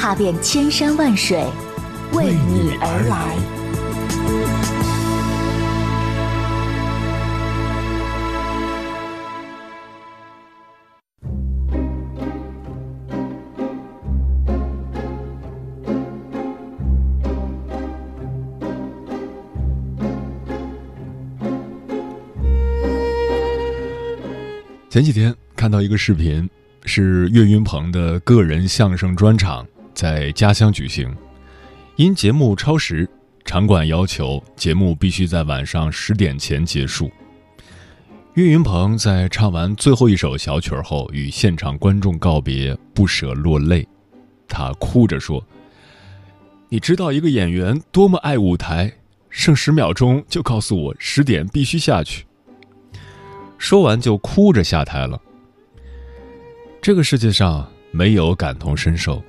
踏遍千山万水，为你而来。前几天看到一个视频，是岳云鹏的个人相声专场在家乡举行。因节目超时，场馆要求节目必须在晚上十点前结束。岳云鹏在唱完最后一首小曲后，与现场观众告别，不舍落泪。他哭着说：“你知道一个演员多么爱舞台，剩十秒钟就告诉我十点必须下去。”说完就哭着下台了。这个世界上没有感同身受，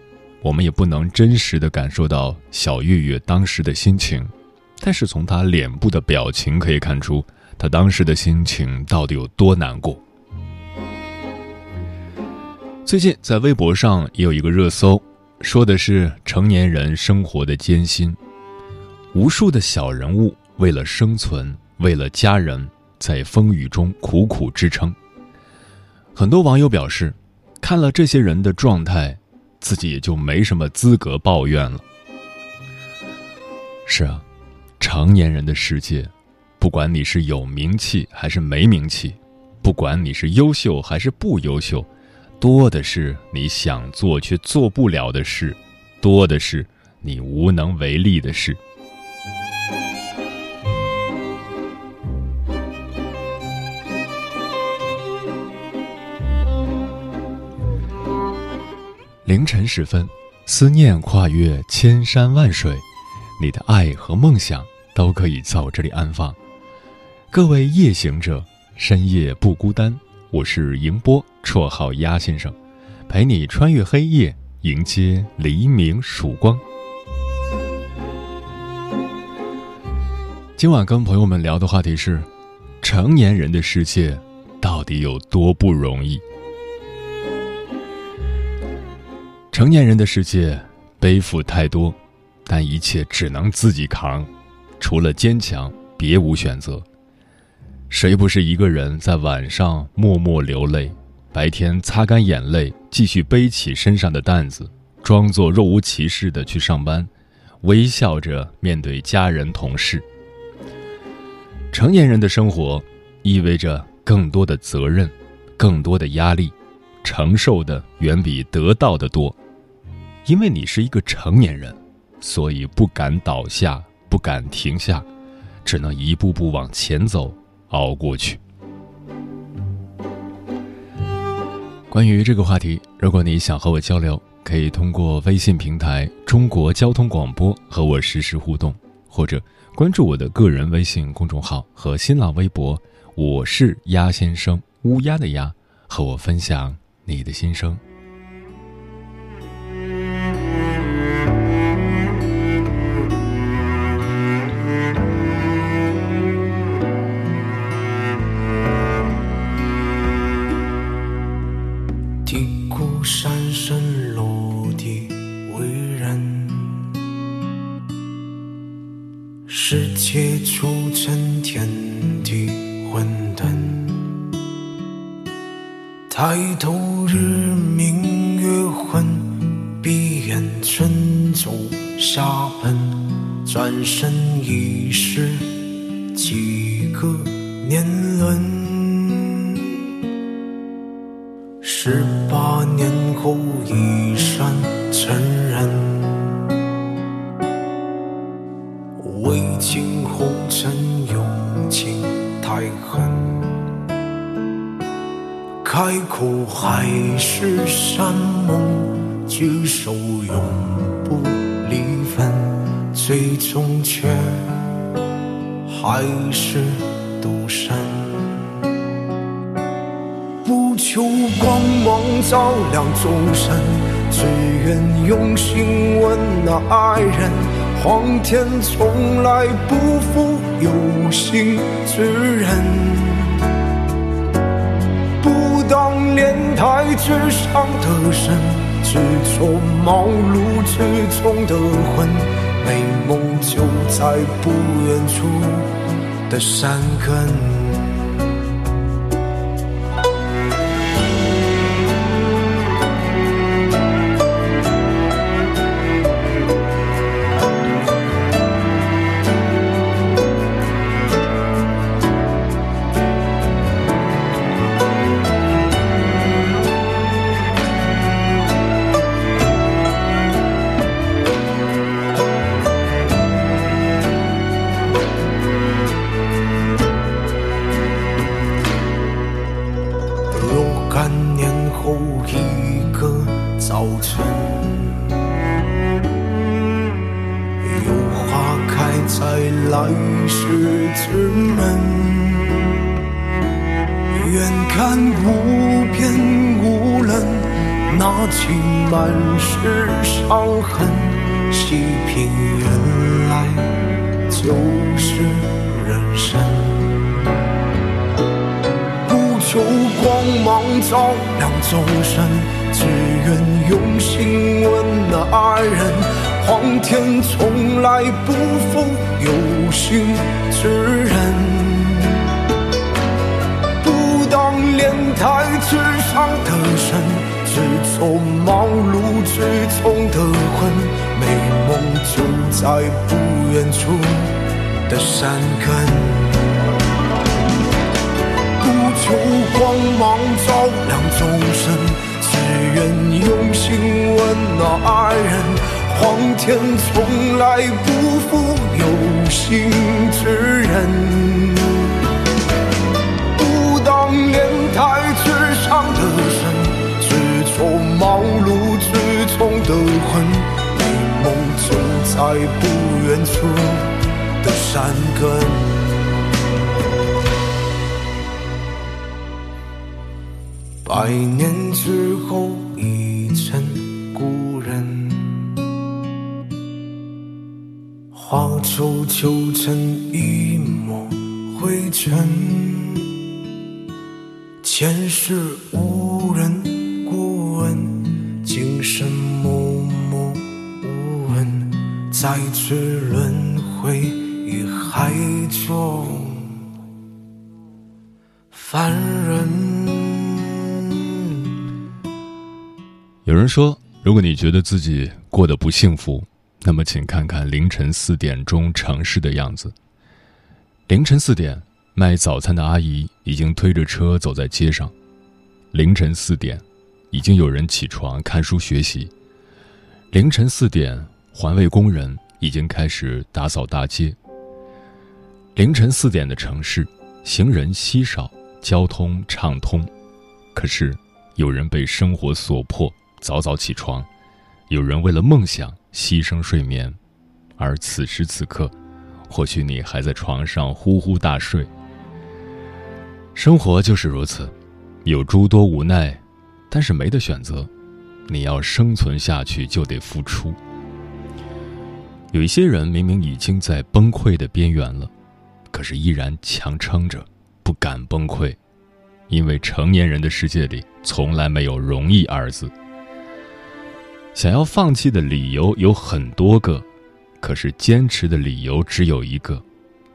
我们也不能真实的感受到小月月当时的心情，但是从她脸部的表情可以看出，她当时的心情到底有多难过。最近在微博上也有一个热搜，说的是成年人生活的艰辛，无数的小人物为了生存，为了家人。在风雨中苦苦支撑。很多网友表示，看了这些人的状态，自己也就没什么资格抱怨了。是啊，成年人的世界，不管你是有名气还是没名气，不管你是优秀还是不优秀，多的是你想做却做不了的事，多的是你无能为力的事。凌晨时分，思念跨越千山万水，你的爱和梦想都可以在我这里安放。各位夜行者，深夜不孤单。我是迎波，绰号鸭先生，陪你穿越黑夜，迎接黎明曙光。今晚跟朋友们聊的话题是：成年人的世界到底有多不容易？成年人的世界，背负太多，但一切只能自己扛，除了坚强，别无选择。谁不是一个人在晚上默默流泪，白天擦干眼泪，继续背起身上的担子，装作若无其事的去上班，微笑着面对家人同事。成年人的生活，意味着更多的责任，更多的压力，承受的远比得到的多。因为你是一个成年人，所以不敢倒下，不敢停下，只能一步步往前走，熬过去。关于这个话题，如果你想和我交流，可以通过微信平台“中国交通广播”和我实时互动，或者关注我的个人微信公众号和新浪微博“我是鸭先生”（乌鸦的鸭），和我分享你的心声。抬头日明月昏，闭眼春走夏奔。转身已是几个年轮？十八年后一山成人，开口还是山盟，举手永不离分，最终却还是独身。不求光芒照亮众生，只愿用心温暖爱人。皇天从来不负有心之人。当莲台之上的神，执着茅庐之中的魂，美梦就在不远处的山根。干年后一个早晨，有花开在来世之门。远看无边无人，那起满是伤痕，细品原来就是人生。求光芒照亮众生只愿用心温暖爱人。皇天从来不负有心之人。不当莲台之上的神，只做茅庐之中的魂。美梦就在不远处的山根。求光芒照亮众生，只愿用心温暖爱人。皇天从来不负有心之人。不当莲台之上的神，只求茅庐之中的魂。美梦就在不远处的山根。百年之后已成故人，花抽就成一抹灰尘。前世无人过问，今生默默无闻，再次轮回于海中有人说，如果你觉得自己过得不幸福，那么请看看凌晨四点钟城市的样子。凌晨四点，卖早餐的阿姨已经推着车走在街上；凌晨四点，已经有人起床看书学习；凌晨四点，环卫工人已经开始打扫大街。凌晨四点的城市，行人稀少，交通畅通，可是有人被生活所迫。早早起床，有人为了梦想牺牲睡眠，而此时此刻，或许你还在床上呼呼大睡。生活就是如此，有诸多无奈，但是没得选择，你要生存下去就得付出。有一些人明明已经在崩溃的边缘了，可是依然强撑着，不敢崩溃，因为成年人的世界里从来没有容易二字。想要放弃的理由有很多个，可是坚持的理由只有一个：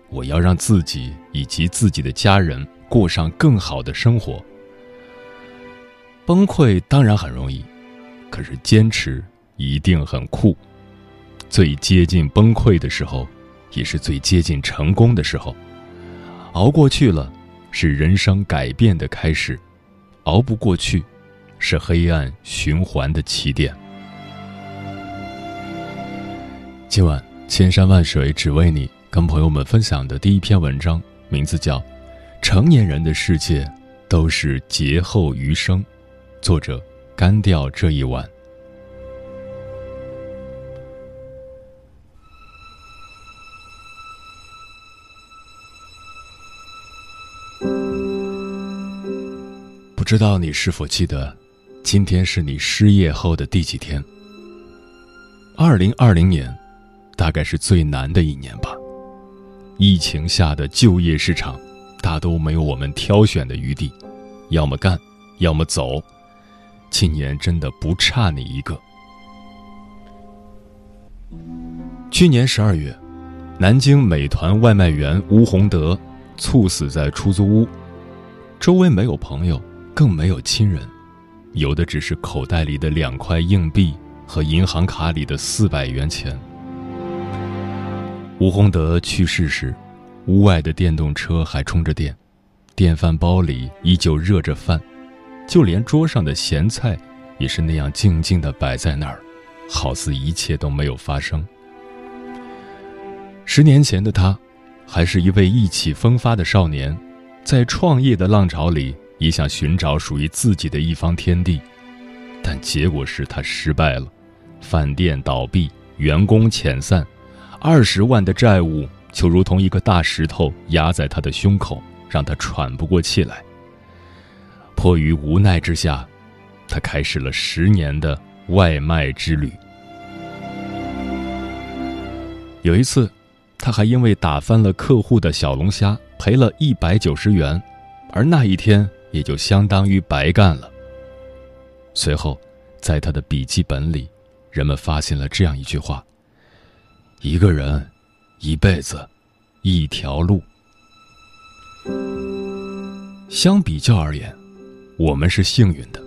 我要让自己以及自己的家人过上更好的生活。崩溃当然很容易，可是坚持一定很酷。最接近崩溃的时候，也是最接近成功的时候。熬过去了，是人生改变的开始；熬不过去，是黑暗循环的起点。今晚千山万水只为你跟朋友们分享的第一篇文章名字叫成年人的世界都是劫后余生作者干掉这一晚。不知道你是否记得今天是你失业后的第几天？二零二零年大概是最难的一年吧。疫情下的就业市场，大都没有我们挑选的余地，要么干，要么走。今年真的不差你一个。去年十二月，南京美团外卖员吴洪德猝死在出租屋，周围没有朋友，更没有亲人，有的只是口袋里的两块硬币和银行卡里的四百元钱。吴洪德去世时，屋外的电动车还充着电，电饭煲里依旧热着饭。就连桌上的咸菜，也是那样静静的摆在那儿，好似一切都没有发生。十年前的他，还是一位意气风发的少年，在创业的浪潮里，也想寻找属于自己的一方天地，但结果是他失败了，饭店倒闭，员工遣散，二十万的债务就如同一个大石头压在他的胸口，让他喘不过气来。迫于无奈之下，他开始了十年的外卖之旅。有一次，他还因为打翻了客户的小龙虾赔了一百九十元，而那一天也就相当于白干了。随后，在他的笔记本里，人们发现了这样一句话：“一个人，一辈子，一条路。”相比较而言。我们是幸运的，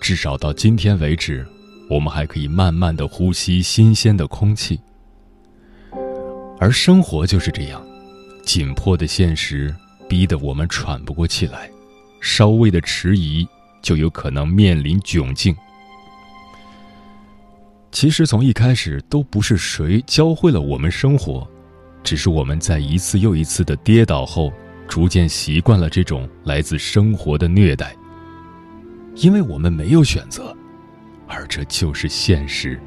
至少到今天为止，我们还可以慢慢的呼吸新鲜的空气。而生活就是这样，紧迫的现实逼得我们喘不过气来，稍微的迟疑就有可能面临窘境。其实从一开始都不是谁教会了我们生活，只是我们在一次又一次的跌倒后。逐渐习惯了这种来自生活的虐待，因为我们没有选择，而这就是现实。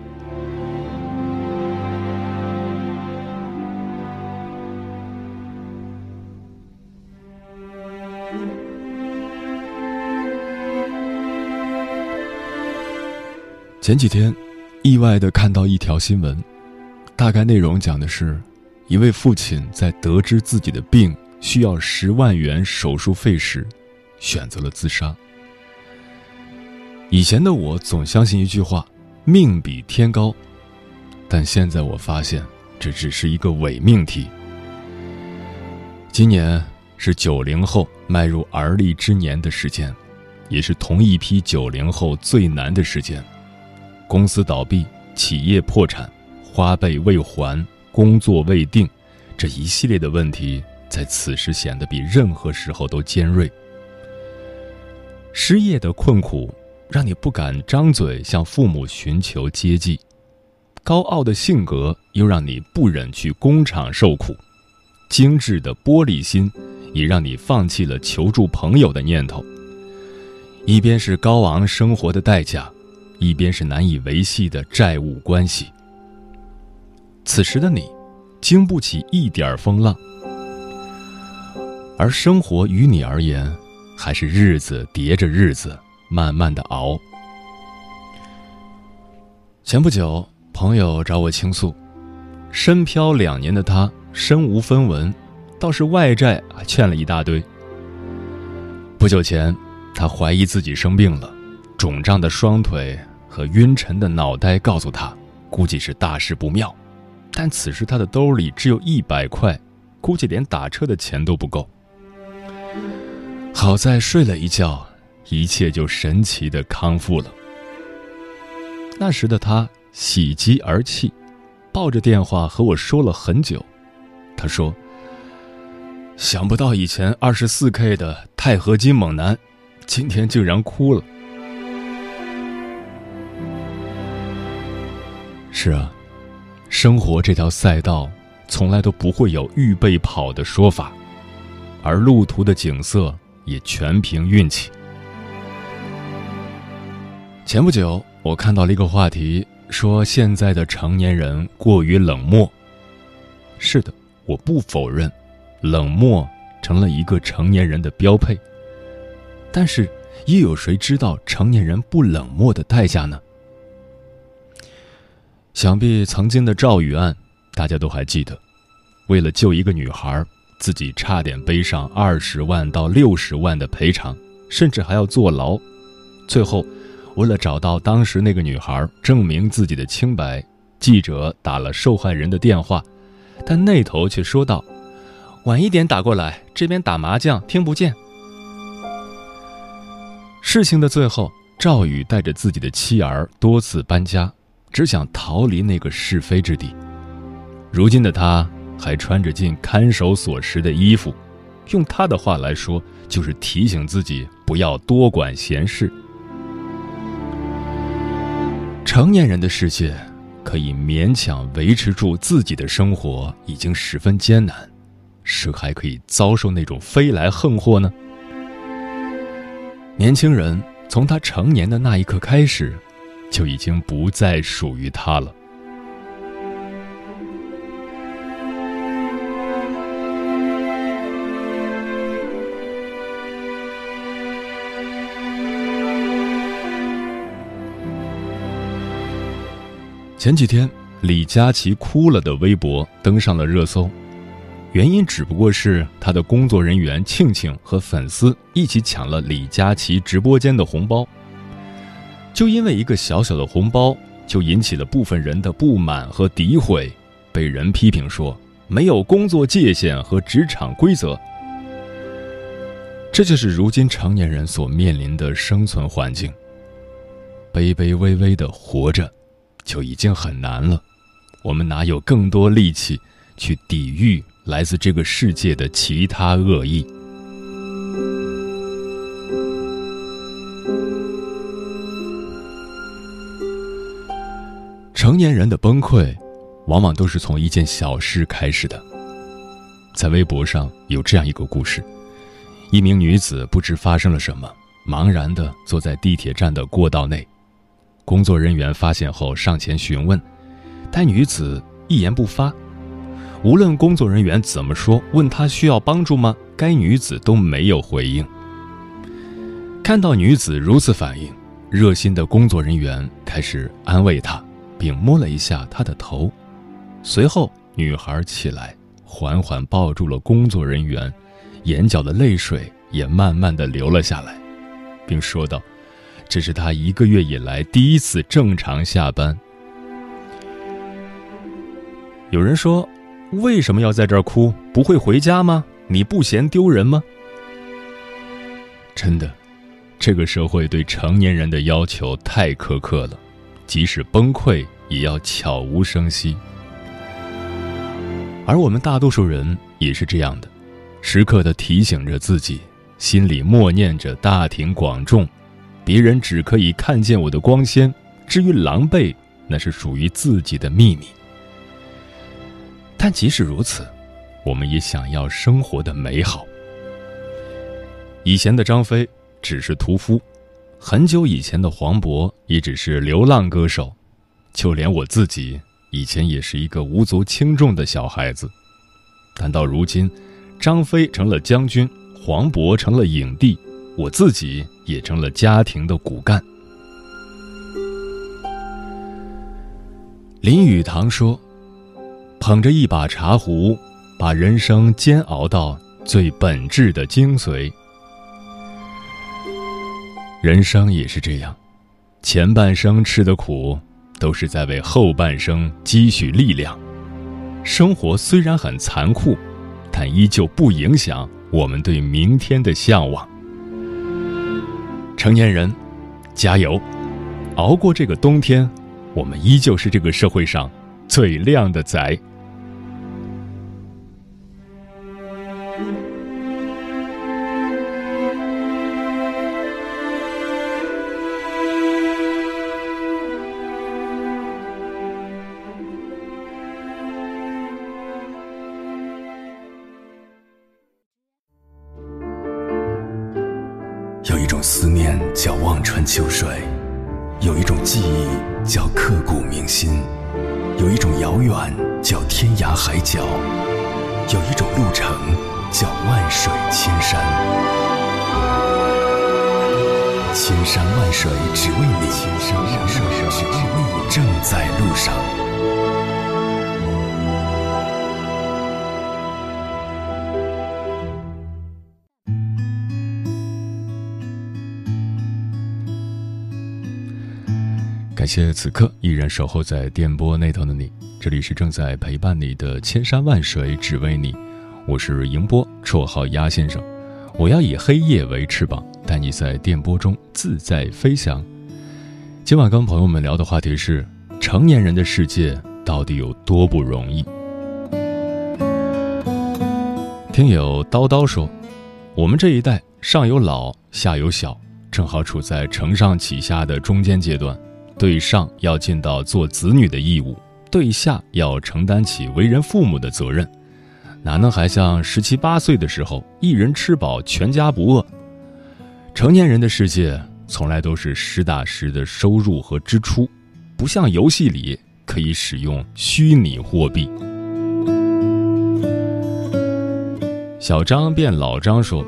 前几天，意外的看到一条新闻，大概内容讲的是，一位父亲在得知自己的病。需要十万元手术费时，选择了自杀。以前的我总相信一句话：“命比天高。”但现在我发现，这只是一个伪命题。今年是九零后迈入而立之年的时间，也是同一批九零后最难的时间。公司倒闭，企业破产，花呗未还，工作未定，这一系列的问题。在此时显得比任何时候都尖锐。失业的困苦让你不敢张嘴向父母寻求接济，高傲的性格又让你不忍去工厂受苦，精致的玻璃心也让你放弃了求助朋友的念头。一边是高昂生活的代价，一边是难以维系的债务关系。此时的你，经不起一点风浪。而生活于你而言，还是日子叠着日子，慢慢的熬。前不久，朋友找我倾诉，身漂两年的他身无分文，倒是外债还欠了一大堆。不久前，他怀疑自己生病了，肿胀的双腿和晕沉的脑袋告诉他，估计是大事不妙。但此时他的兜里只有一百块，估计连打车的钱都不够。好在睡了一觉，一切就神奇的康复了。那时的他喜极而泣，抱着电话和我说了很久。他说：“想不到以前二十四 K 的钛合金猛男，今天竟然哭了。”是啊，生活这条赛道从来都不会有预备跑的说法，而路途的景色。也全凭运气。前不久，我看到了一个话题，说现在的成年人过于冷漠。是的，我不否认，冷漠成了一个成年人的标配。但是，又有谁知道成年人不冷漠的代价呢？想必曾经的赵宇案，大家都还记得。为了救一个女孩，自己差点背上二十万到六十万的赔偿，甚至还要坐牢。最后，为了找到当时那个女孩，证明自己的清白，记者打了受害人的电话，但那头却说道：“晚一点打过来，这边打麻将听不见。”事情的最后，赵宇带着自己的妻儿多次搬家，只想逃离那个是非之地。如今的他还穿着进看守所时的衣服，用他的话来说，就是提醒自己不要多管闲事。成年人的世界，可以勉强维持住自己的生活，已经十分艰难，谁还可以遭受那种飞来横祸呢？年轻人从他成年的那一刻开始，就已经不再属于他了。前几天，李佳琦哭了的微博登上了热搜。原因只不过是他的工作人员庆庆和粉丝一起抢了李佳琦直播间的红包，就因为一个小小的红包，就引起了部分人的不满和诋毁，被人批评说没有工作界限和职场规则。这就是如今成年人所面临的生存环境。卑卑微微的活着，就已经很难了，我们哪有更多力气去抵御？来自这个世界的其他恶意。成年人的崩溃，往往都是从一件小事开始的。在微博上有这样一个故事：一名女子不知发生了什么，茫然的坐在地铁站的过道内，工作人员发现后上前询问，但女子一言不发。无论工作人员怎么说，问她需要帮助吗？该女子都没有回应。看到女子如此反应，热心的工作人员开始安慰她，并摸了一下她的头。随后，女孩起来，缓缓抱住了工作人员，眼角的泪水也慢慢的流了下来，并说道：“这是她一个月以来第一次正常下班。”有人说。为什么要在这儿哭？不会回家吗？你不嫌丢人吗？真的，这个社会对成年人的要求太苛刻了，即使崩溃也要悄无声息。而我们大多数人也是这样的，时刻的提醒着自己，心里默念着大庭广众，别人只可以看见我的光鲜，至于狼狈，那是属于自己的秘密。但即使如此，我们也想要生活的美好。以前的张飞只是屠夫，很久以前的黄渤也只是流浪歌手，就连我自己以前也是一个无足轻重的小孩子。但到如今，张飞成了将军，黄渤成了影帝，我自己也成了家庭的骨干。林语堂说。捧着一把茶壶，把人生煎熬到最本质的精髓。人生也是这样，前半生吃的苦，都是在为后半生积蓄力量。生活虽然很残酷，但依旧不影响我们对明天的向往。成年人，加油！熬过这个冬天，我们依旧是这个社会上最靓的仔。感谢此刻依然守候在电波那头的你，这里是正在陪伴你的千山万水只为你，我是迎波，绰号鸭先生。我要以黑夜为翅膀，带你在电波中自在飞翔。今晚跟朋友们聊的话题是：成年人的世界到底有多不容易？听友叨叨说，我们这一代上有老，下有小，正好处在承上启下的中间阶段。对上要尽到做子女的义务，对下要承担起为人父母的责任。哪能还像十七八岁的时候，一人吃饱全家不饿？成年人的世界从来都是实打实的收入和支出，不像游戏里可以使用虚拟货币。小张变老张说：“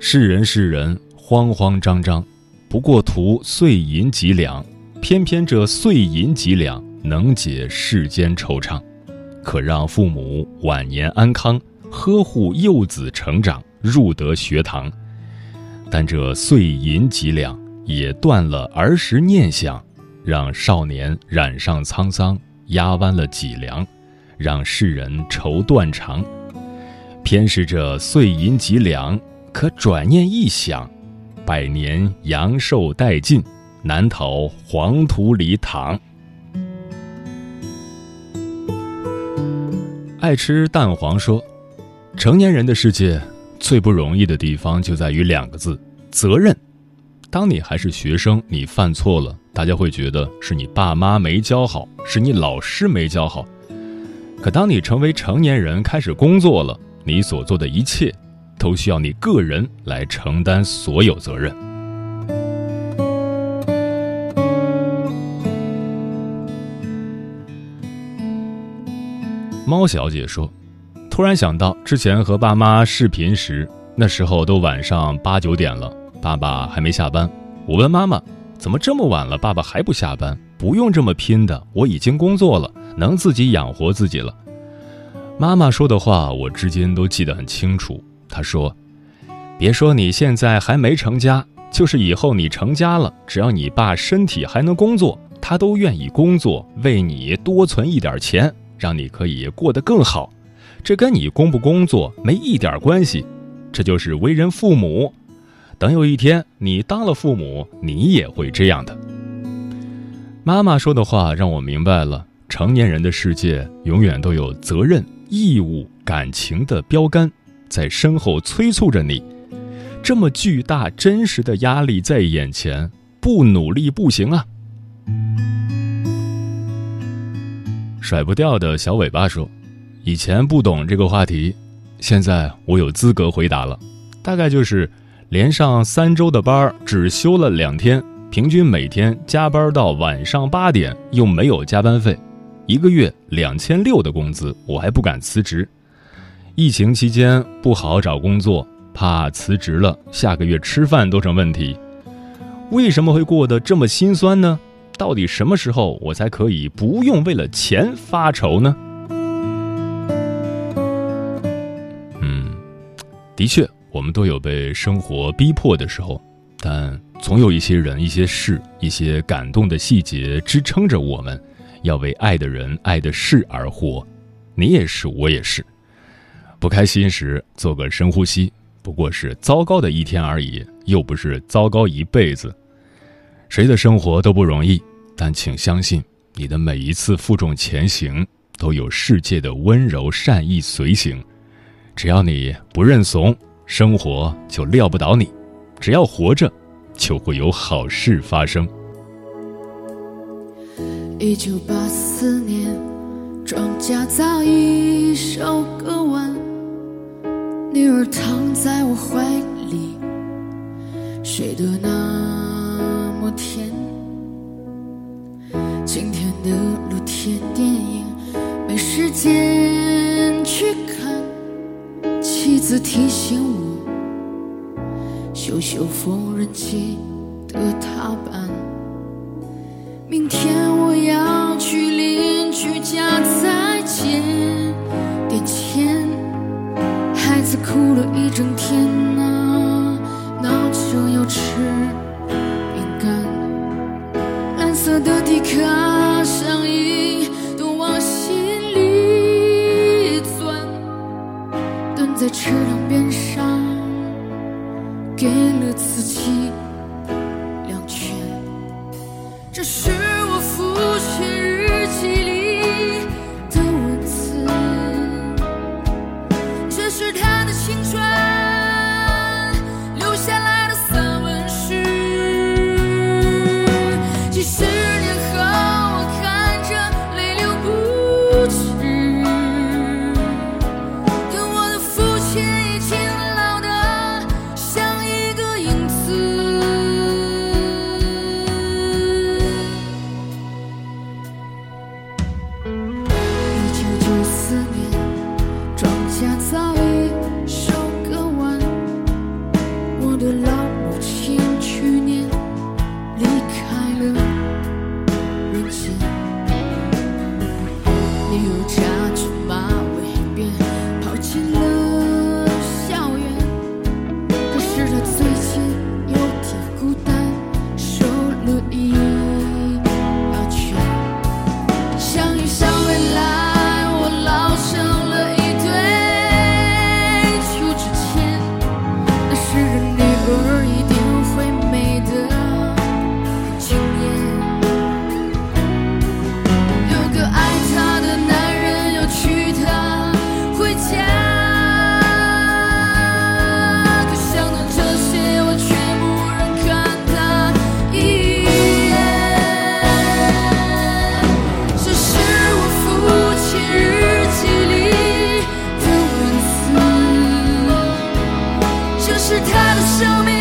是人是人，慌慌张张，不过图碎银几两，偏偏这碎银几两能解世间惆怅。”可让父母晚年安康，呵护幼子成长，入得学堂。但这碎银几两，也断了儿时念想，让少年染上沧桑，压弯了脊梁，让世人愁断肠。偏是这碎银几两，可转念一想，百年阳寿殆尽，难逃黄土里躺。爱吃蛋黄说：“成年人的世界最不容易的地方就在于两个字——责任。当你还是学生，你犯错了，大家会觉得是你爸妈没教好，是你老师没教好。可当你成为成年人，开始工作了，你所做的一切都需要你个人来承担所有责任。”猫小姐说：“突然想到之前和爸妈视频时，那时候都晚上八九点了，爸爸还没下班。我问妈妈：怎么这么晚了，爸爸还不下班？不用这么拼的，我已经工作了，能自己养活自己了。”妈妈说的话，我至今都记得很清楚。她说：“别说你现在还没成家，就是以后你成家了，只要你爸身体还能工作，他都愿意工作，为你多存一点钱。”让你可以过得更好，这跟你工不工作没一点关系，这就是为人父母。等有一天你当了父母，你也会这样的。妈妈说的话让我明白了，成年人的世界永远都有责任、义务、感情的标杆在身后催促着你。这么巨大、真实的压力在眼前，不努力不行啊！甩不掉的小尾巴说：“以前不懂这个话题，现在我有资格回答了。大概就是连上三周的班，只休了两天，平均每天加班到晚上八点，又没有加班费，一个月两千六的工资，我还不敢辞职。疫情期间不好找工作，怕辞职了下个月吃饭都成问题。为什么会过得这么心酸呢？”到底什么时候我才可以不用为了钱发愁呢？嗯，的确，我们都有被生活逼迫的时候，但总有一些人、一些事、一些感动的细节支撑着我们，要为爱的人、爱的事而活。你也是，我也是。不开心时做个深呼吸，不过是糟糕的一天而已，又不是糟糕一辈子。谁的生活都不容易，但请相信，你的每一次负重前行，都有世界的温柔善意随行。只要你不认怂，生活就撂不倒你；只要活着，就会有好事发生。一九八四年，庄稼早已收割完，女儿躺在我怀里，睡得那。天，今天的露天电影没时间去看。妻子提醒我，修修缝纫机给了自己是他的生命。